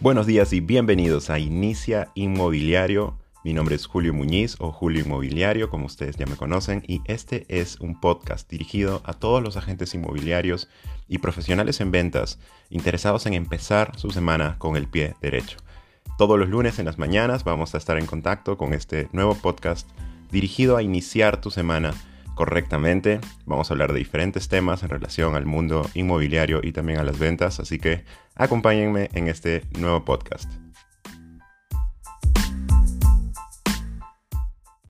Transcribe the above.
Buenos días y bienvenidos a Inicia Inmobiliario. Mi nombre es Julio Muñiz o Julio Inmobiliario, como ustedes ya me conocen, y este es un podcast dirigido a todos los agentes inmobiliarios y profesionales en ventas interesados en empezar su semana con el pie derecho. Todos los lunes en las mañanas vamos a estar en contacto con este nuevo podcast dirigido a iniciar tu semana correctamente. Vamos a hablar de diferentes temas en relación al mundo inmobiliario y también a las ventas, así que acompáñenme en este nuevo podcast.